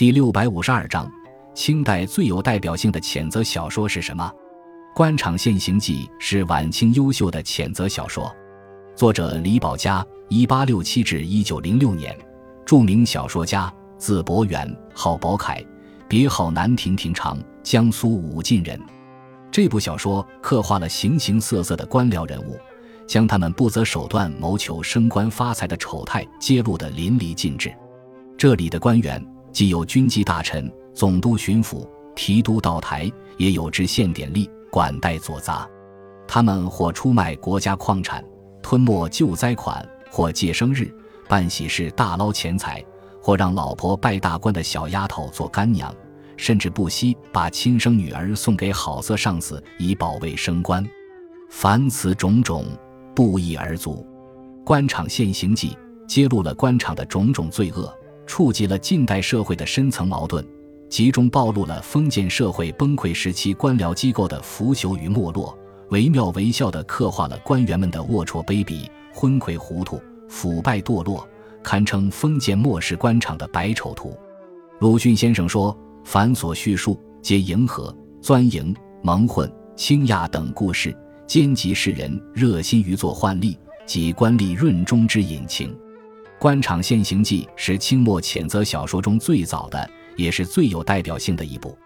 第六百五十二章，清代最有代表性的谴责小说是什么？《官场现形记》是晚清优秀的谴责小说，作者李宝嘉（一八六七至一九零六年），著名小说家，字伯元，号宝凯，别号南亭亭长，江苏武进人。这部小说刻画了形形色色的官僚人物，将他们不择手段谋求升官发财的丑态揭露得淋漓尽致。这里的官员既有军机大臣、总督、巡抚、提督、道台，也有知县典吏。管带左杂，他们或出卖国家矿产，吞没救灾款；或借生日、办喜事大捞钱财；或让老婆拜大官的小丫头做干娘，甚至不惜把亲生女儿送给好色上司以保卫升官。凡此种种，不一而足。《官场现形记》揭露了官场的种种罪恶，触及了近代社会的深层矛盾。集中暴露了封建社会崩溃时期官僚机构的腐朽与没落，惟妙惟肖地刻画了官员们的龌龊卑鄙、昏聩糊涂、腐败堕落，堪称封建末世官场的百丑图。鲁迅先生说：“凡所叙述，皆迎合、钻营、蒙混、倾轧等故事，兼及世人热心于做宦吏及官吏润中之隐情。”《官场现形记》是清末谴责小说中最早的。也是最有代表性的一部。